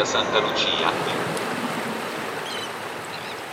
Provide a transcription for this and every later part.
Santa Lucia.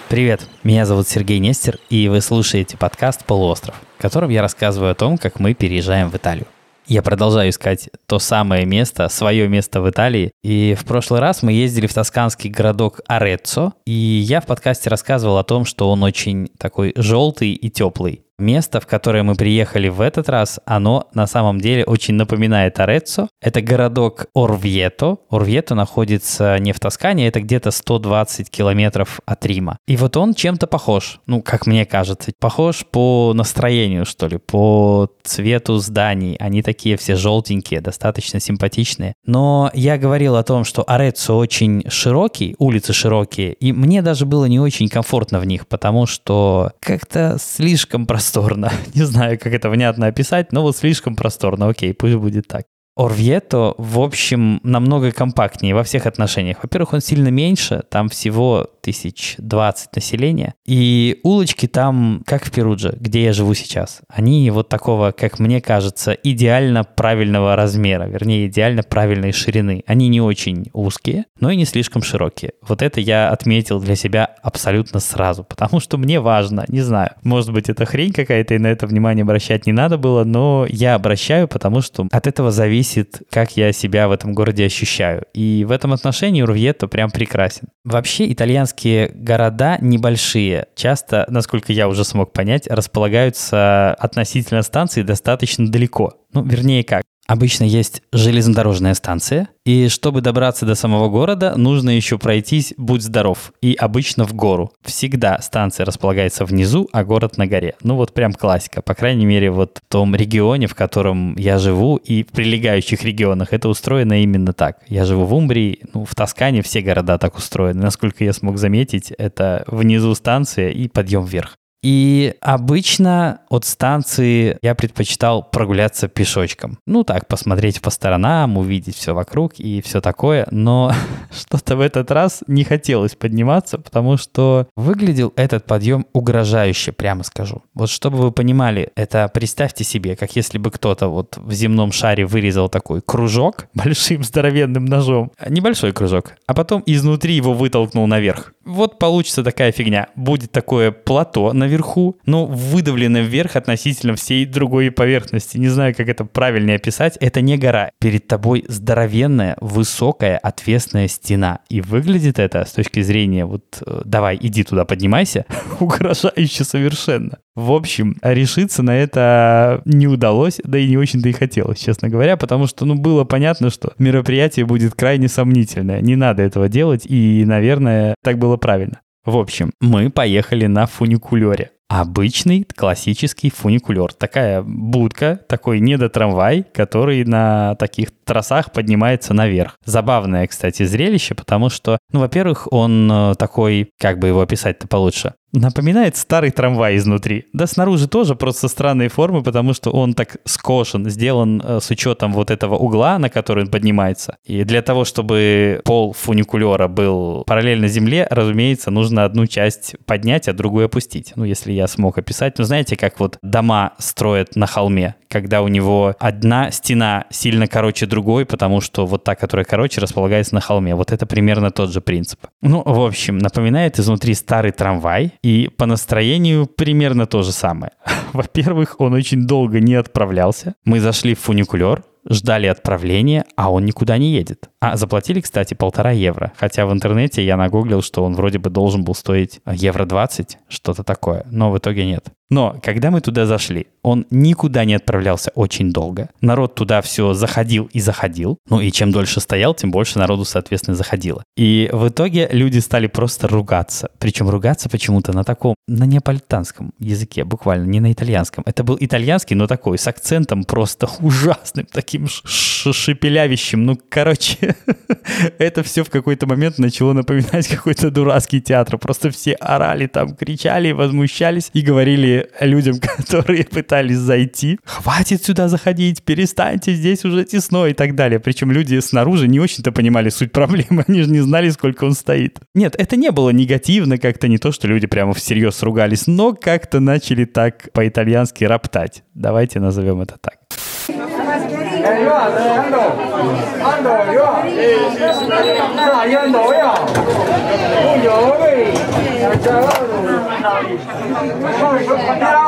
Привет, меня зовут Сергей Нестер, и вы слушаете подкаст «Полуостров», в котором я рассказываю о том, как мы переезжаем в Италию. Я продолжаю искать то самое место, свое место в Италии. И в прошлый раз мы ездили в тосканский городок Ареццо, и я в подкасте рассказывал о том, что он очень такой желтый и теплый. Место, в которое мы приехали в этот раз, оно на самом деле очень напоминает Ореццо. Это городок Орвьето. Орвьето находится не в Тоскане, это где-то 120 километров от Рима. И вот он чем-то похож, ну, как мне кажется, похож по настроению, что ли, по цвету зданий. Они такие все желтенькие, достаточно симпатичные. Но я говорил о том, что Ореццо очень широкий, улицы широкие, и мне даже было не очень комфортно в них, потому что как-то слишком простой просторно. Не знаю, как это внятно описать, но вот слишком просторно. Окей, пусть будет так. Орвьето, в общем, намного компактнее во всех отношениях. Во-первых, он сильно меньше, там всего тысяч двадцать населения, и улочки там, как в Перудже, где я живу сейчас, они вот такого, как мне кажется, идеально правильного размера, вернее, идеально правильной ширины. Они не очень узкие, но и не слишком широкие. Вот это я отметил для себя абсолютно сразу, потому что мне важно, не знаю, может быть, это хрень какая-то, и на это внимание обращать не надо было, но я обращаю, потому что от этого зависит как я себя в этом городе ощущаю. И в этом отношении Урвьето прям прекрасен. Вообще итальянские города небольшие. Часто, насколько я уже смог понять, располагаются относительно станции достаточно далеко. Ну, вернее как. Обычно есть железнодорожная станция, и чтобы добраться до самого города, нужно еще пройтись «Будь здоров», и обычно в гору. Всегда станция располагается внизу, а город на горе. Ну вот прям классика. По крайней мере, вот в том регионе, в котором я живу, и в прилегающих регионах это устроено именно так. Я живу в Умбрии, ну в Тоскане все города так устроены. Насколько я смог заметить, это внизу станция и подъем вверх. И обычно от станции я предпочитал прогуляться пешочком. Ну так, посмотреть по сторонам, увидеть все вокруг и все такое. Но что-то в этот раз не хотелось подниматься, потому что выглядел этот подъем угрожающе, прямо скажу. Вот чтобы вы понимали, это представьте себе, как если бы кто-то вот в земном шаре вырезал такой кружок большим здоровенным ножом. Небольшой кружок. А потом изнутри его вытолкнул наверх. Вот получится такая фигня. Будет такое плато на наверху, но выдавлено вверх относительно всей другой поверхности. Не знаю, как это правильнее описать. Это не гора. Перед тобой здоровенная, высокая, отвесная стена. И выглядит это с точки зрения вот э, давай, иди туда, поднимайся, угрожающе совершенно. В общем, решиться на это не удалось, да и не очень-то и хотелось, честно говоря, потому что, ну, было понятно, что мероприятие будет крайне сомнительное. Не надо этого делать, и, наверное, так было правильно. В общем, мы поехали на фуникулере. Обычный классический фуникулер. Такая будка, такой недотрамвай, который на таких трассах поднимается наверх. Забавное, кстати, зрелище, потому что, ну, во-первых, он э, такой, как бы его описать-то получше, Напоминает старый трамвай изнутри. Да снаружи тоже просто странные формы, потому что он так скошен, сделан э, с учетом вот этого угла, на который он поднимается. И для того, чтобы пол фуникулера был параллельно земле, разумеется, нужно одну часть поднять, а другую опустить. Ну, если я смог описать. Ну, знаете, как вот дома строят на холме, когда у него одна стена сильно короче другой, потому что вот та, которая короче, располагается на холме. Вот это примерно тот же принцип. Ну, в общем, напоминает изнутри старый трамвай, и по настроению примерно то же самое. Во-первых, он очень долго не отправлялся. Мы зашли в фуникулер, ждали отправления, а он никуда не едет. А заплатили, кстати, полтора евро. Хотя в интернете я нагуглил, что он вроде бы должен был стоить евро 20, что-то такое. Но в итоге нет. Но когда мы туда зашли, он никуда не отправлялся очень долго. Народ туда все заходил и заходил. Ну и чем дольше стоял, тем больше народу, соответственно, заходило. И в итоге люди стали просто ругаться. Причем ругаться почему-то на таком, на неаполитанском языке, буквально, не на итальянском. Это был итальянский, но такой, с акцентом просто ужасным, таким шепелявящим. Ну, короче, это все в какой-то момент начало напоминать какой-то дурацкий театр. Просто все орали там, кричали, возмущались и говорили людям, которые пытались зайти, хватит сюда заходить, перестаньте, здесь уже тесно и так далее. Причем люди снаружи не очень-то понимали суть проблемы, они же не знали, сколько он стоит. Нет, это не было негативно как-то, не то, что люди прямо всерьез ругались, но как-то начали так по-итальянски роптать. Давайте назовем это так.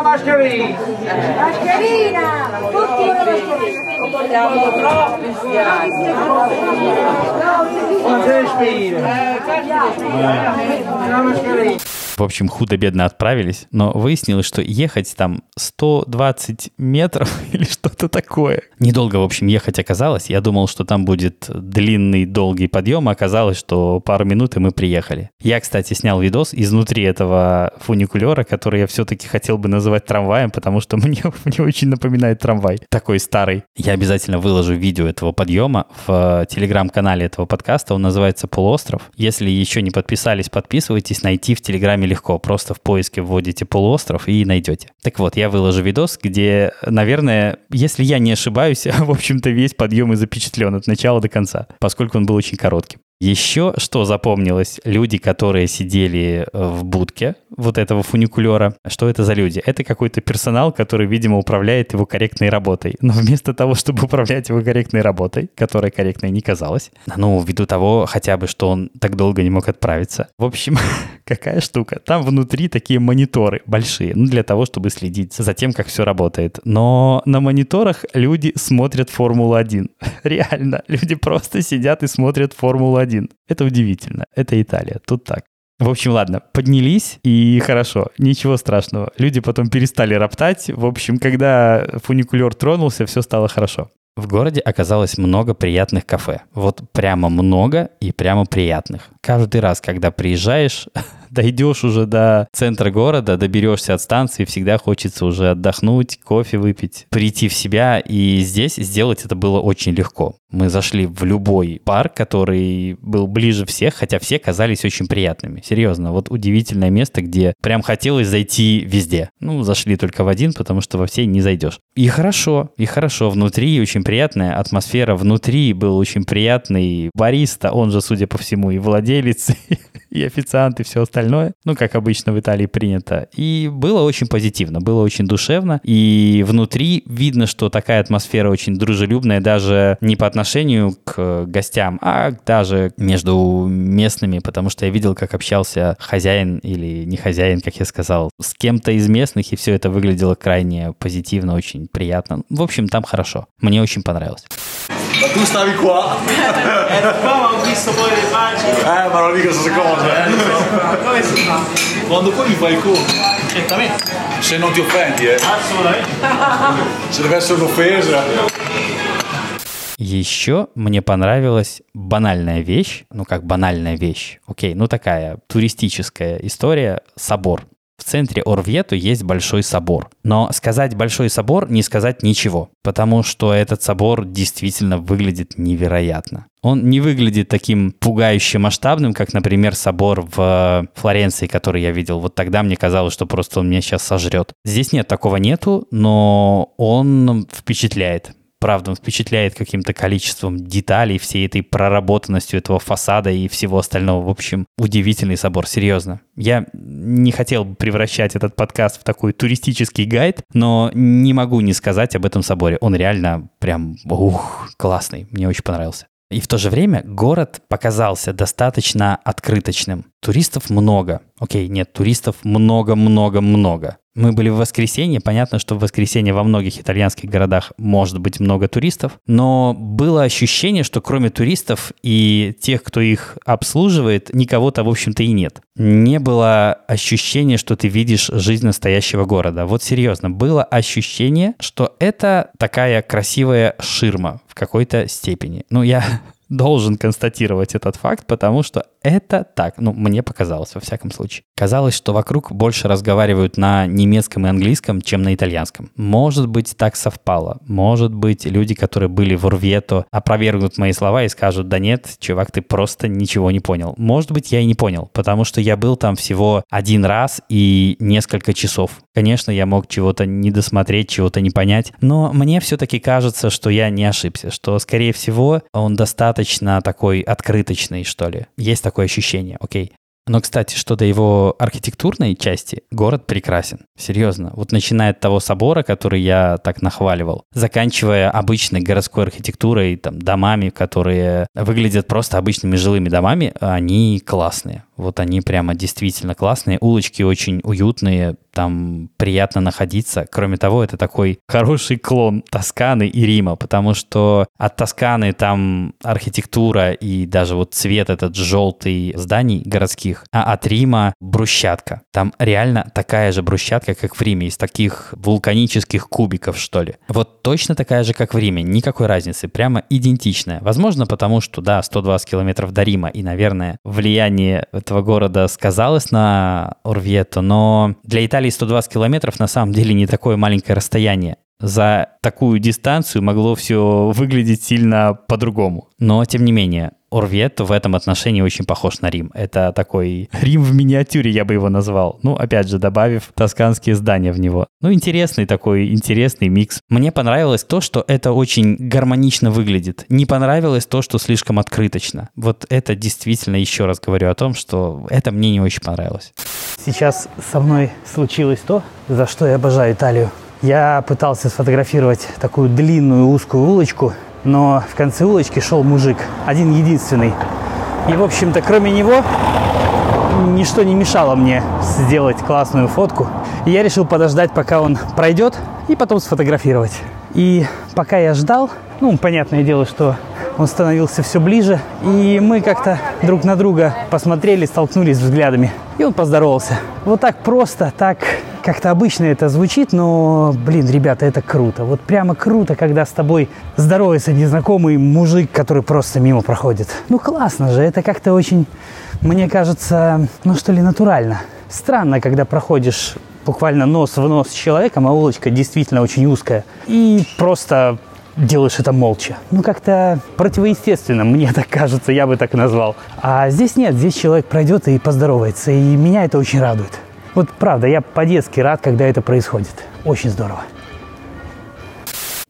Mascherina! Mascherina! Siamo troppi, В общем, худо-бедно отправились, но выяснилось, что ехать там 120 метров или что-то такое. Недолго, в общем, ехать оказалось. Я думал, что там будет длинный, долгий подъем, а оказалось, что пару минут и мы приехали. Я, кстати, снял видос изнутри этого фуникулера, который я все-таки хотел бы называть трамваем, потому что мне, мне очень напоминает трамвай. Такой старый. Я обязательно выложу видео этого подъема в телеграм-канале этого подкаста. Он называется «Полуостров». Если еще не подписались, подписывайтесь. Найти в телеграме легко. Просто в поиске вводите «Полуостров» и найдете. Так вот, я выложу видос, где, наверное, если я не ошибаюсь, в общем-то, весь подъем и запечатлен от начала до конца, поскольку он был очень коротким. Еще что запомнилось, люди, которые сидели э, в будке вот этого фуникулера, что это за люди? Это какой-то персонал, который, видимо, управляет его корректной работой. Но вместо того, чтобы управлять его корректной работой, которая корректной не казалась, ну, ввиду того хотя бы, что он так долго не мог отправиться. В общем, какая штука. Там внутри такие мониторы большие, ну, для того, чтобы следить за тем, как все работает. Но на мониторах люди смотрят Формулу-1. Реально, люди просто сидят и смотрят Формулу-1 один. Это удивительно. Это Италия. Тут так. В общем, ладно, поднялись, и хорошо, ничего страшного. Люди потом перестали роптать. В общем, когда фуникулер тронулся, все стало хорошо. В городе оказалось много приятных кафе. Вот прямо много и прямо приятных. Каждый раз, когда приезжаешь, дойдешь уже до центра города, доберешься от станции, всегда хочется уже отдохнуть, кофе выпить, прийти в себя. И здесь сделать это было очень легко. Мы зашли в любой парк, который был ближе всех, хотя все казались очень приятными. Серьезно, вот удивительное место, где прям хотелось зайти везде. Ну, зашли только в один, потому что во все не зайдешь. И хорошо, и хорошо. Внутри очень приятная атмосфера. Внутри был очень приятный бариста, он же, судя по всему, и владелец, и официант, и все остальное. Ну, как обычно в Италии принято. И было очень позитивно, было очень душевно. И внутри видно, что такая атмосфера очень дружелюбная, даже не по отношению к гостям, а даже между местными, потому что я видел, как общался хозяин или не хозяин, как я сказал, с кем-то из местных, и все это выглядело крайне позитивно, очень приятно. В общем, там хорошо. Мне очень понравилось. Eh. Eh? Quando poi mi fai il conto. Certamente. Se non ti offendi, eh. Assolutamente. Se deve essere un'offesa. Еще мне понравилась банальная вещь, ну как банальная вещь, окей, ну такая туристическая история, собор. В центре Орвьету есть большой собор. Но сказать большой собор не сказать ничего, потому что этот собор действительно выглядит невероятно. Он не выглядит таким пугающе масштабным, как, например, собор в Флоренции, который я видел. Вот тогда мне казалось, что просто он меня сейчас сожрет. Здесь нет, такого нету, но он впечатляет правда, он впечатляет каким-то количеством деталей, всей этой проработанностью этого фасада и всего остального. В общем, удивительный собор, серьезно. Я не хотел бы превращать этот подкаст в такой туристический гайд, но не могу не сказать об этом соборе. Он реально прям, ух, классный. Мне очень понравился. И в то же время город показался достаточно открыточным. Туристов много. Окей, нет, туристов много-много-много. Мы были в воскресенье. Понятно, что в воскресенье во многих итальянских городах может быть много туристов, но было ощущение, что кроме туристов и тех, кто их обслуживает, никого-то, в общем-то, и нет. Не было ощущения, что ты видишь жизнь настоящего города. Вот серьезно, было ощущение, что это такая красивая ширма в какой-то степени. Ну, я должен констатировать этот факт, потому что это так, ну, мне показалось, во всяком случае. Казалось, что вокруг больше разговаривают на немецком и английском, чем на итальянском. Может быть, так совпало. Может быть, люди, которые были в Урвето, опровергнут мои слова и скажут, да нет, чувак, ты просто ничего не понял. Может быть, я и не понял, потому что я был там всего один раз и несколько часов. Конечно, я мог чего-то не досмотреть, чего-то не понять, но мне все-таки кажется, что я не ошибся, что, скорее всего, он достаточно такой открыточный, что ли. Есть такое ощущение, окей. Но, кстати, что до его архитектурной части, город прекрасен. Серьезно. Вот начиная от того собора, который я так нахваливал, заканчивая обычной городской архитектурой, там, домами, которые выглядят просто обычными жилыми домами, они классные. Вот они прямо действительно классные. Улочки очень уютные, там приятно находиться. Кроме того, это такой хороший клон Тосканы и Рима, потому что от Тосканы там архитектура и даже вот цвет этот желтый зданий городских, а от Рима брусчатка. Там реально такая же брусчатка, как в Риме, из таких вулканических кубиков, что ли. Вот точно такая же, как в Риме, никакой разницы, прямо идентичная. Возможно, потому что, да, 120 километров до Рима, и, наверное, влияние этого города сказалось на Орвьето, но для Италии 120 километров на самом деле не такое маленькое расстояние. За такую дистанцию могло все выглядеть сильно по-другому. Но, тем не менее, Орвьето в этом отношении очень похож на Рим. Это такой Рим в миниатюре, я бы его назвал. Ну, опять же, добавив тосканские здания в него. Ну, интересный такой, интересный микс. Мне понравилось то, что это очень гармонично выглядит. Не понравилось то, что слишком открыточно. Вот это действительно, еще раз говорю о том, что это мне не очень понравилось. Сейчас со мной случилось то, за что я обожаю Италию. Я пытался сфотографировать такую длинную узкую улочку, но в конце улочки шел мужик, один единственный. И, в общем-то, кроме него, ничто не мешало мне сделать классную фотку. И я решил подождать, пока он пройдет, и потом сфотографировать. И пока я ждал, ну, понятное дело, что он становился все ближе, и мы как-то друг на друга посмотрели, столкнулись взглядами, и он поздоровался. Вот так просто, так как-то обычно это звучит, но, блин, ребята, это круто. Вот прямо круто, когда с тобой здоровается незнакомый мужик, который просто мимо проходит. Ну, классно же, это как-то очень, мне кажется, ну что ли, натурально. Странно, когда проходишь буквально нос в нос с человеком, а улочка действительно очень узкая. И просто делаешь это молча. Ну, как-то противоестественно, мне так кажется, я бы так назвал. А здесь нет, здесь человек пройдет и поздоровается, и меня это очень радует. Вот правда, я по-детски рад, когда это происходит. Очень здорово.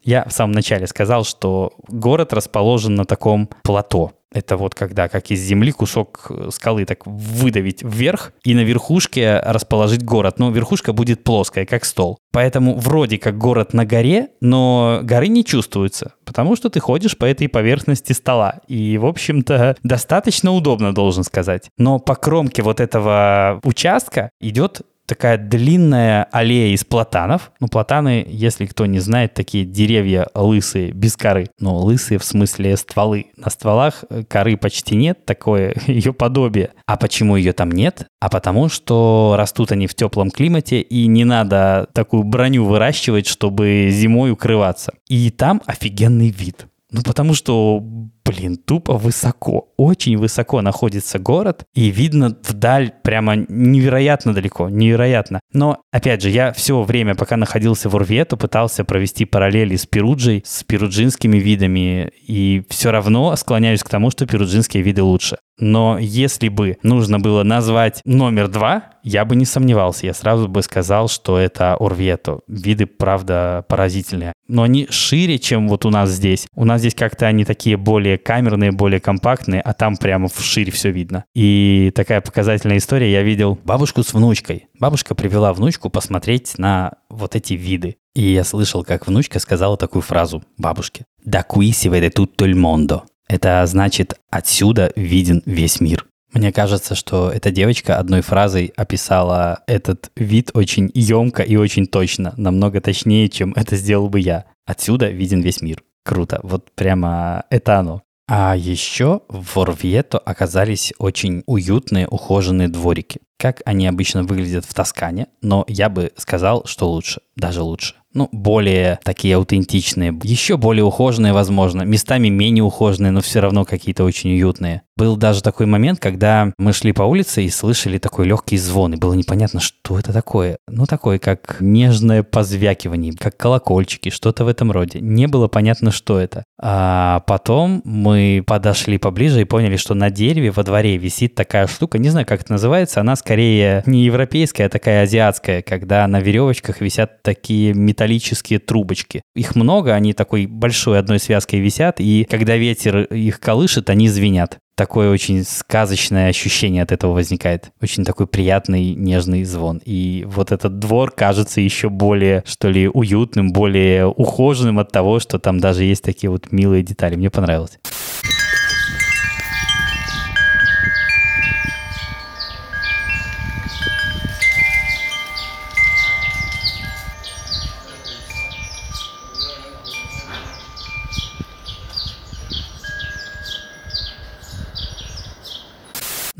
Я в самом начале сказал, что город расположен на таком плато. Это вот когда, как из земли, кусок скалы так выдавить вверх и на верхушке расположить город. Но верхушка будет плоская, как стол. Поэтому вроде как город на горе, но горы не чувствуются, потому что ты ходишь по этой поверхности стола. И, в общем-то, достаточно удобно, должен сказать. Но по кромке вот этого участка идет такая длинная аллея из платанов. Ну, платаны, если кто не знает, такие деревья лысые, без коры. Ну, лысые в смысле стволы. На стволах коры почти нет, такое ее подобие. А почему ее там нет? А потому что растут они в теплом климате, и не надо такую броню выращивать, чтобы зимой укрываться. И там офигенный вид. Ну, потому что блин, тупо высоко, очень высоко находится город, и видно вдаль прямо невероятно далеко, невероятно. Но, опять же, я все время, пока находился в Урвето, пытался провести параллели с Перуджей, с перуджинскими видами, и все равно склоняюсь к тому, что перуджинские виды лучше. Но если бы нужно было назвать номер два, я бы не сомневался. Я сразу бы сказал, что это Орвьето. Виды, правда, поразительные. Но они шире, чем вот у нас здесь. У нас здесь как-то они такие более камерные, более компактные, а там прямо вширь все видно. И такая показательная история. Я видел бабушку с внучкой. Бабушка привела внучку посмотреть на вот эти виды. И я слышал, как внучка сказала такую фразу бабушке. «Да qui si vede tutto il mondo». Это значит «отсюда виден весь мир». Мне кажется, что эта девочка одной фразой описала этот вид очень емко и очень точно, намного точнее, чем это сделал бы я. Отсюда виден весь мир. Круто. Вот прямо это оно. А еще в Орвьето оказались очень уютные, ухоженные дворики. Как они обычно выглядят в Тоскане, но я бы сказал, что лучше, даже лучше ну, более такие аутентичные, еще более ухоженные, возможно, местами менее ухоженные, но все равно какие-то очень уютные. Был даже такой момент, когда мы шли по улице и слышали такой легкий звон, и было непонятно, что это такое. Ну, такое, как нежное позвякивание, как колокольчики, что-то в этом роде. Не было понятно, что это. А потом мы подошли поближе и поняли, что на дереве во дворе висит такая штука, не знаю, как это называется, она скорее не европейская, а такая азиатская, когда на веревочках висят такие металлические металлические трубочки. Их много, они такой большой одной связкой висят, и когда ветер их колышет, они звенят. такое очень сказочное ощущение от этого возникает. Очень такой приятный, нежный звон. И вот этот двор кажется еще более, что ли, уютным, более ухоженным от того, что там даже есть такие вот милые детали. Мне понравилось.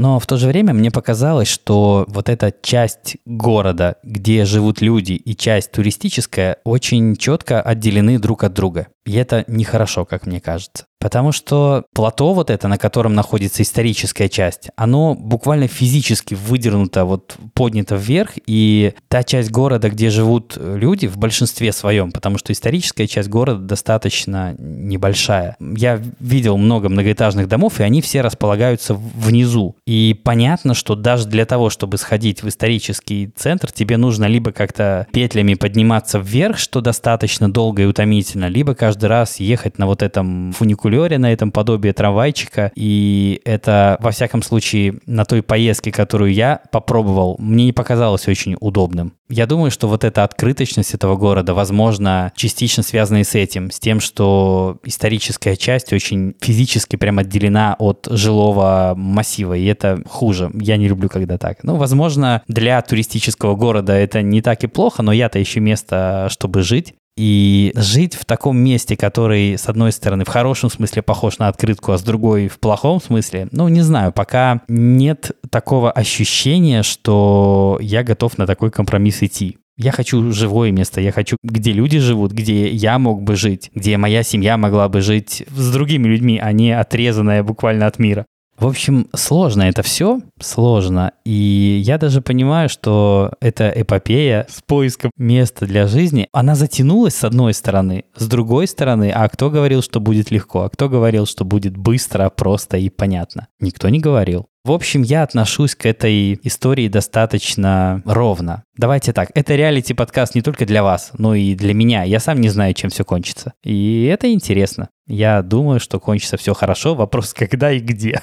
Но в то же время мне показалось, что вот эта часть города, где живут люди, и часть туристическая, очень четко отделены друг от друга. И это нехорошо, как мне кажется. Потому что плато вот это, на котором находится историческая часть, оно буквально физически выдернуто, вот поднято вверх, и та часть города, где живут люди, в большинстве своем, потому что историческая часть города достаточно небольшая. Я видел много многоэтажных домов, и они все располагаются внизу. И понятно, что даже для того, чтобы сходить в исторический центр, тебе нужно либо как-то петлями подниматься вверх, что достаточно долго и утомительно, либо каждый раз ехать на вот этом фуникулере, на этом подобие трамвайчика. И это, во всяком случае, на той поездке, которую я попробовал, мне не показалось очень удобным. Я думаю, что вот эта открыточность этого города, возможно, частично связана и с этим, с тем, что историческая часть очень физически прям отделена от жилого массива, и это хуже. Я не люблю, когда так. Ну, возможно, для туристического города это не так и плохо, но я-то ищу место, чтобы жить. И жить в таком месте, который, с одной стороны, в хорошем смысле похож на открытку, а с другой в плохом смысле, ну, не знаю, пока нет такого ощущения, что я готов на такой компромисс идти. Я хочу живое место, я хочу, где люди живут, где я мог бы жить, где моя семья могла бы жить с другими людьми, а не отрезанная буквально от мира. В общем, сложно это все, сложно. И я даже понимаю, что эта эпопея с поиском места для жизни, она затянулась с одной стороны, с другой стороны, а кто говорил, что будет легко, а кто говорил, что будет быстро, просто и понятно? Никто не говорил. В общем, я отношусь к этой истории достаточно ровно. Давайте так, это реалити-подкаст не только для вас, но и для меня. Я сам не знаю, чем все кончится. И это интересно. Я думаю, что кончится все хорошо. Вопрос, когда и где.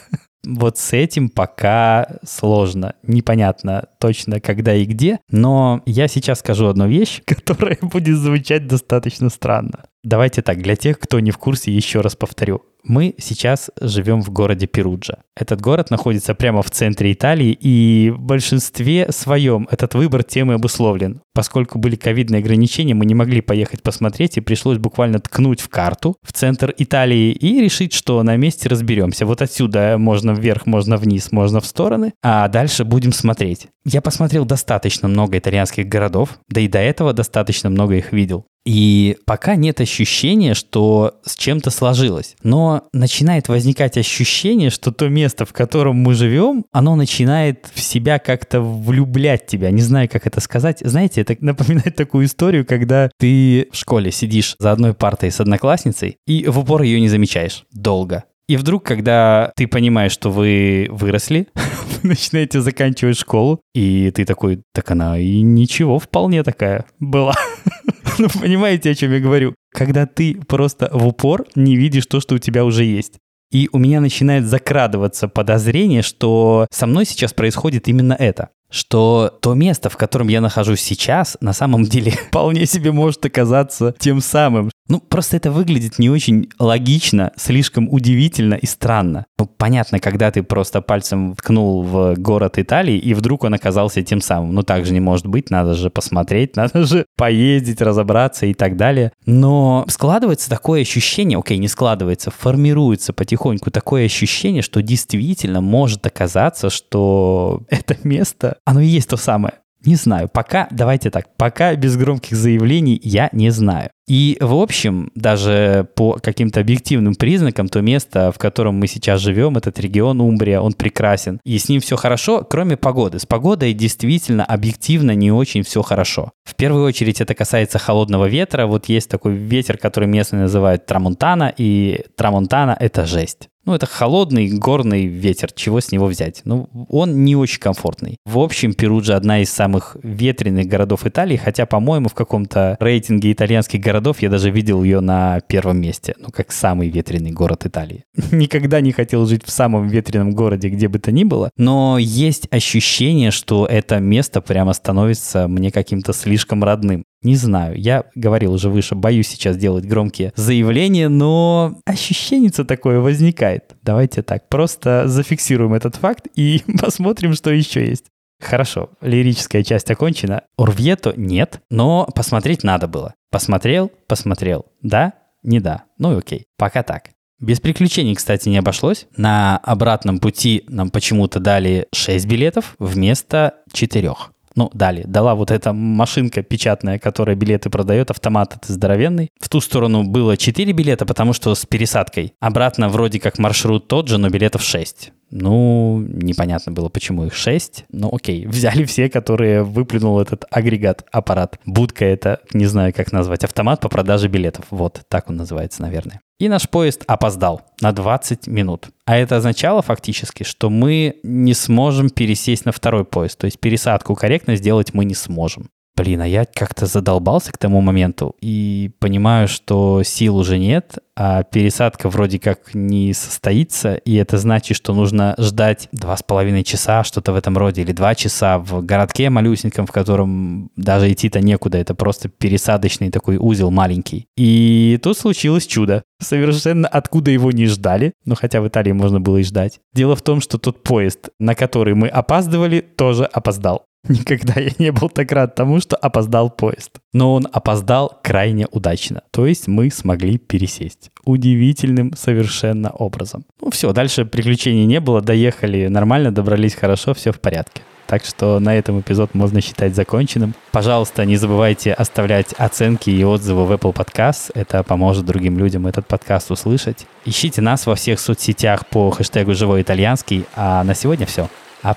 Вот с этим пока сложно. Непонятно точно, когда и где. Но я сейчас скажу одну вещь, которая будет звучать достаточно странно. Давайте так, для тех, кто не в курсе, еще раз повторю. Мы сейчас живем в городе Перуджа. Этот город находится прямо в центре Италии, и в большинстве своем этот выбор темы обусловлен. Поскольку были ковидные ограничения, мы не могли поехать посмотреть, и пришлось буквально ткнуть в карту в центр Италии и решить, что на месте разберемся. Вот отсюда можно вверх, можно вниз, можно в стороны, а дальше будем смотреть. Я посмотрел достаточно много итальянских городов, да и до этого достаточно много их видел. И пока нет ощущения, что с чем-то сложилось. Но начинает возникать ощущение, что то место, в котором мы живем, оно начинает в себя как-то влюблять тебя. Не знаю, как это сказать. Знаете, это напоминает такую историю, когда ты в школе сидишь за одной партой с одноклассницей и в упор ее не замечаешь долго. И вдруг, когда ты понимаешь, что вы выросли, вы начинаете заканчивать школу, и ты такой, так она и ничего, вполне такая была. ну, понимаете, о чем я говорю? Когда ты просто в упор не видишь то, что у тебя уже есть. И у меня начинает закрадываться подозрение, что со мной сейчас происходит именно это что то место, в котором я нахожусь сейчас, на самом деле вполне себе может оказаться тем самым. Ну, просто это выглядит не очень логично, слишком удивительно и странно. Ну, понятно, когда ты просто пальцем ткнул в город Италии, и вдруг он оказался тем самым. Ну, так же не может быть, надо же посмотреть, надо же поездить, разобраться и так далее. Но складывается такое ощущение, окей, не складывается, формируется потихоньку такое ощущение, что действительно может оказаться, что это место оно и есть то самое. Не знаю, пока, давайте так, пока без громких заявлений я не знаю. И, в общем, даже по каким-то объективным признакам, то место, в котором мы сейчас живем, этот регион Умбрия, он прекрасен. И с ним все хорошо, кроме погоды. С погодой действительно объективно не очень все хорошо. В первую очередь это касается холодного ветра. Вот есть такой ветер, который местные называют трамонтана, и трамонтана — это жесть. Ну, это холодный горный ветер, чего с него взять? Ну, он не очень комфортный. В общем, Перуджа одна из самых ветреных городов Италии, хотя, по-моему, в каком-то рейтинге итальянских городов я даже видел ее на первом месте, ну, как самый ветреный город Италии. Никогда не хотел жить в самом ветреном городе, где бы то ни было, но есть ощущение, что это место прямо становится мне каким-то слишком родным. Не знаю, я говорил уже выше, боюсь сейчас делать громкие заявления, но ощущение такое возникает. Давайте так, просто зафиксируем этот факт и посмотрим, что еще есть. Хорошо, лирическая часть окончена. Орвьето нет, но посмотреть надо было. Посмотрел, посмотрел. Да, не да. Ну и окей, пока так. Без приключений, кстати, не обошлось. На обратном пути нам почему-то дали 6 билетов вместо 4 ну, дали, дала вот эта машинка печатная, которая билеты продает, автомат это здоровенный. В ту сторону было 4 билета, потому что с пересадкой. Обратно вроде как маршрут тот же, но билетов 6. Ну, непонятно было, почему их 6. Ну, окей, взяли все, которые выплюнул этот агрегат, аппарат. Будка это, не знаю, как назвать, автомат по продаже билетов. Вот, так он называется, наверное. И наш поезд опоздал на 20 минут. А это означало фактически, что мы не сможем пересесть на второй поезд. То есть пересадку корректно сделать мы не сможем. Блин, а я как-то задолбался к тому моменту и понимаю, что сил уже нет, а пересадка вроде как не состоится, и это значит, что нужно ждать два с половиной часа, что-то в этом роде, или два часа в городке малюсеньком, в котором даже идти-то некуда, это просто пересадочный такой узел маленький. И тут случилось чудо. Совершенно откуда его не ждали, но хотя в Италии можно было и ждать. Дело в том, что тот поезд, на который мы опаздывали, тоже опоздал. Никогда я не был так рад тому, что опоздал поезд. Но он опоздал крайне удачно. То есть мы смогли пересесть. Удивительным совершенно образом. Ну все, дальше приключений не было. Доехали нормально, добрались хорошо, все в порядке. Так что на этом эпизод можно считать законченным. Пожалуйста, не забывайте оставлять оценки и отзывы в Apple Podcast. Это поможет другим людям этот подкаст услышать. Ищите нас во всех соцсетях по хэштегу «Живой итальянский». А на сегодня все. А.